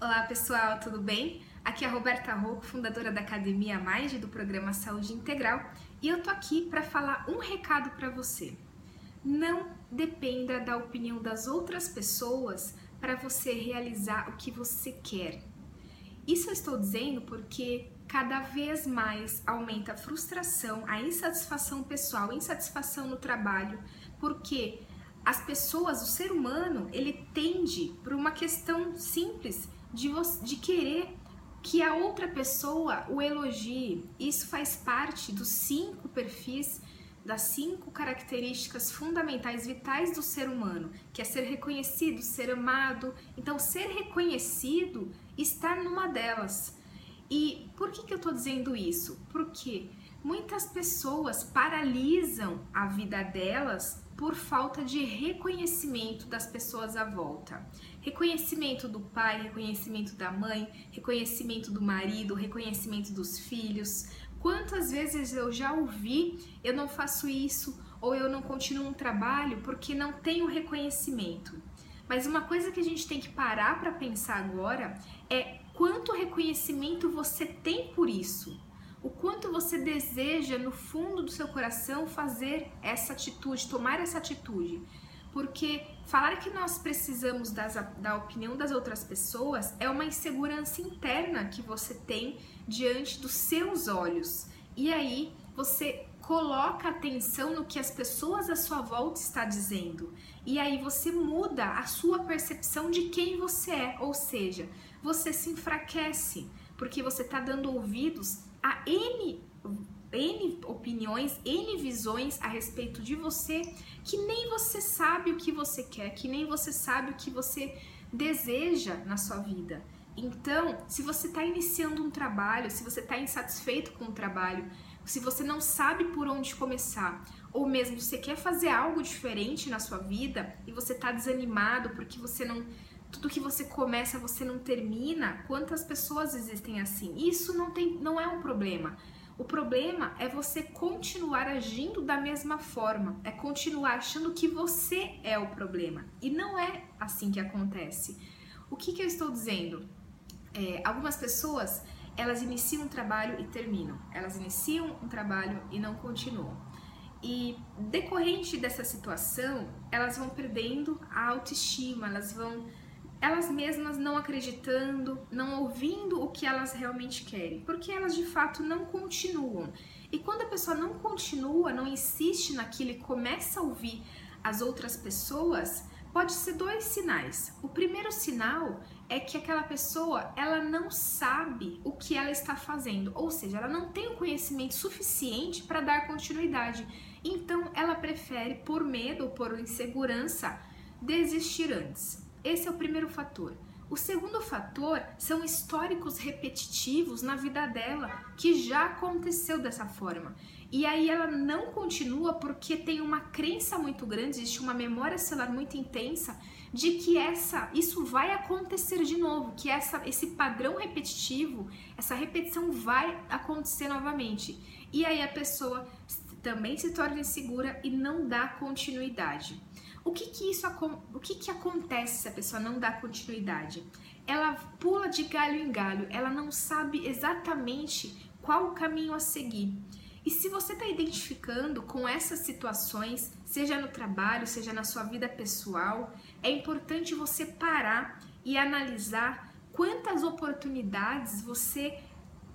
Olá pessoal, tudo bem? Aqui é a Roberta Rocco, fundadora da Academia Mais do programa Saúde Integral, e eu tô aqui para falar um recado para você. Não dependa da opinião das outras pessoas para você realizar o que você quer. Isso eu estou dizendo porque cada vez mais aumenta a frustração, a insatisfação pessoal, insatisfação no trabalho, porque as pessoas, o ser humano, ele tende por uma questão simples de, de querer que a outra pessoa o elogie. Isso faz parte dos cinco perfis, das cinco características fundamentais, vitais do ser humano, que é ser reconhecido, ser amado. Então, ser reconhecido está numa delas. E por que, que eu estou dizendo isso? Porque muitas pessoas paralisam a vida delas por falta de reconhecimento das pessoas à volta. Reconhecimento do pai, reconhecimento da mãe, reconhecimento do marido, reconhecimento dos filhos. Quantas vezes eu já ouvi, eu não faço isso ou eu não continuo um trabalho porque não tenho reconhecimento. Mas uma coisa que a gente tem que parar para pensar agora é quanto reconhecimento você tem por isso o quanto você deseja no fundo do seu coração fazer essa atitude, tomar essa atitude. Porque falar que nós precisamos das, da opinião das outras pessoas é uma insegurança interna que você tem diante dos seus olhos. E aí você coloca atenção no que as pessoas à sua volta está dizendo. E aí você muda a sua percepção de quem você é, ou seja, você se enfraquece, porque você está dando ouvidos a N, N opiniões, N visões a respeito de você que nem você sabe o que você quer, que nem você sabe o que você deseja na sua vida. Então, se você está iniciando um trabalho, se você está insatisfeito com o trabalho, se você não sabe por onde começar, ou mesmo você quer fazer algo diferente na sua vida e você está desanimado porque você não tudo que você começa você não termina, quantas pessoas existem assim? Isso não tem, não é um problema. O problema é você continuar agindo da mesma forma, é continuar achando que você é o problema. E não é assim que acontece. O que, que eu estou dizendo? É, algumas pessoas elas iniciam um trabalho e terminam, elas iniciam um trabalho e não continuam. E decorrente dessa situação, elas vão perdendo a autoestima, elas vão elas mesmas não acreditando, não ouvindo o que elas realmente querem, porque elas de fato não continuam. E quando a pessoa não continua, não insiste naquilo e começa a ouvir as outras pessoas, pode ser dois sinais. O primeiro sinal é que aquela pessoa ela não sabe o que ela está fazendo, ou seja, ela não tem o conhecimento suficiente para dar continuidade. Então ela prefere, por medo ou por insegurança, desistir antes. Esse é o primeiro fator. O segundo fator são históricos repetitivos na vida dela que já aconteceu dessa forma. E aí ela não continua porque tem uma crença muito grande, existe uma memória celular muito intensa de que essa isso vai acontecer de novo, que essa esse padrão repetitivo, essa repetição vai acontecer novamente. E aí a pessoa também se torna insegura e não dá continuidade. O que que isso o que que acontece se a pessoa não dá continuidade? Ela pula de galho em galho, ela não sabe exatamente qual o caminho a seguir. E se você está identificando com essas situações, seja no trabalho, seja na sua vida pessoal, é importante você parar e analisar quantas oportunidades você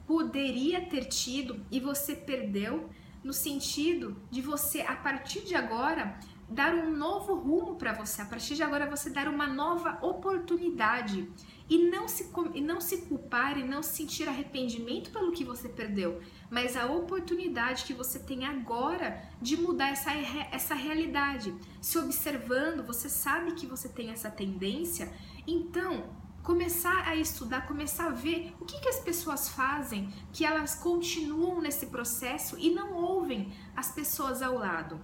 poderia ter tido e você perdeu, no sentido de você, a partir de agora, dar um novo rumo para você. A partir de agora você dar uma nova oportunidade e não se e não se culpar e não sentir arrependimento pelo que você perdeu, mas a oportunidade que você tem agora de mudar essa essa realidade. Se observando, você sabe que você tem essa tendência, então começar a estudar, começar a ver o que, que as pessoas fazem, que elas continuam nesse processo e não ouvem as pessoas ao lado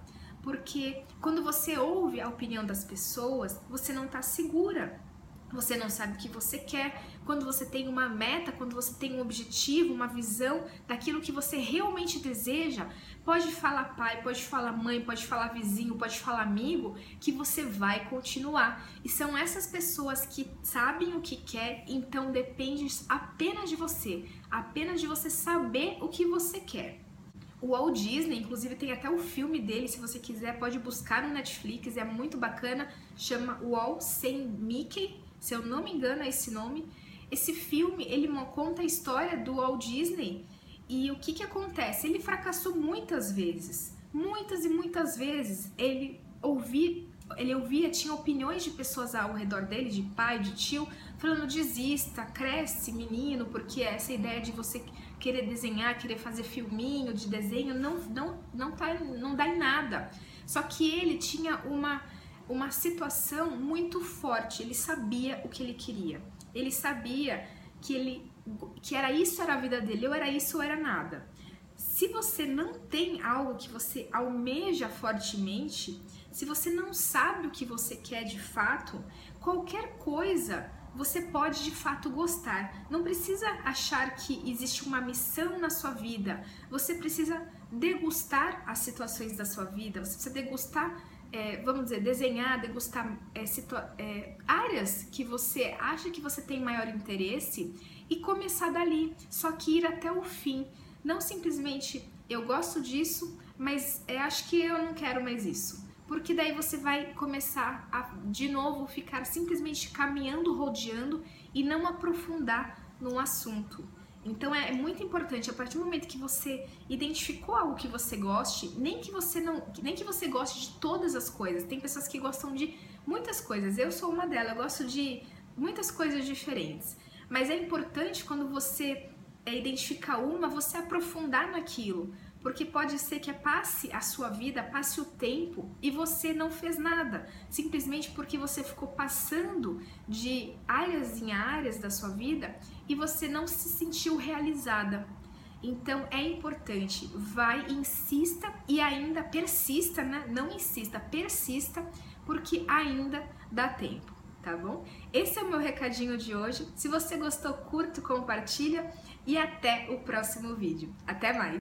porque quando você ouve a opinião das pessoas, você não está segura. Você não sabe o que você quer, quando você tem uma meta, quando você tem um objetivo, uma visão daquilo que você realmente deseja, pode falar pai, pode falar mãe, pode falar vizinho, pode falar amigo, que você vai continuar. E são essas pessoas que sabem o que quer, então depende apenas de você, apenas de você saber o que você quer. O Walt Disney, inclusive tem até o filme dele, se você quiser, pode buscar no Netflix, é muito bacana, chama Walt sem Mickey, se eu não me engano é esse nome. Esse filme, ele conta a história do Walt Disney e o que que acontece? Ele fracassou muitas vezes, muitas e muitas vezes. Ele ouvia, ele ouvia, tinha opiniões de pessoas ao redor dele, de pai, de tio, falando desista, cresce, menino, porque essa ideia de você querer desenhar, querer fazer filminho de desenho não não não tá não dá em nada. Só que ele tinha uma uma situação muito forte. Ele sabia o que ele queria. Ele sabia que ele que era isso era a vida dele, ou era isso ou era nada. Se você não tem algo que você almeja fortemente, se você não sabe o que você quer de fato, qualquer coisa você pode de fato gostar. Não precisa achar que existe uma missão na sua vida. Você precisa degustar as situações da sua vida. Você precisa degustar é, vamos dizer, desenhar, degustar é, é, áreas que você acha que você tem maior interesse e começar dali, só que ir até o fim. Não simplesmente eu gosto disso, mas é, acho que eu não quero mais isso. Porque daí você vai começar a de novo ficar simplesmente caminhando, rodeando e não aprofundar num assunto. Então é muito importante a partir do momento que você identificou algo que você goste, nem que você não, nem que você goste de todas as coisas. Tem pessoas que gostam de muitas coisas. Eu sou uma delas, eu gosto de muitas coisas diferentes. Mas é importante quando você é, identificar uma, você aprofundar naquilo, porque pode ser que passe a sua vida, passe o tempo e você não fez nada, simplesmente porque você ficou passando de áreas em áreas da sua vida e você não se sentiu realizada. Então é importante, vai, insista e ainda persista, né? Não insista, persista, porque ainda dá tempo, tá bom? Esse é o meu recadinho de hoje. Se você gostou, curta, compartilha e até o próximo vídeo. Até mais!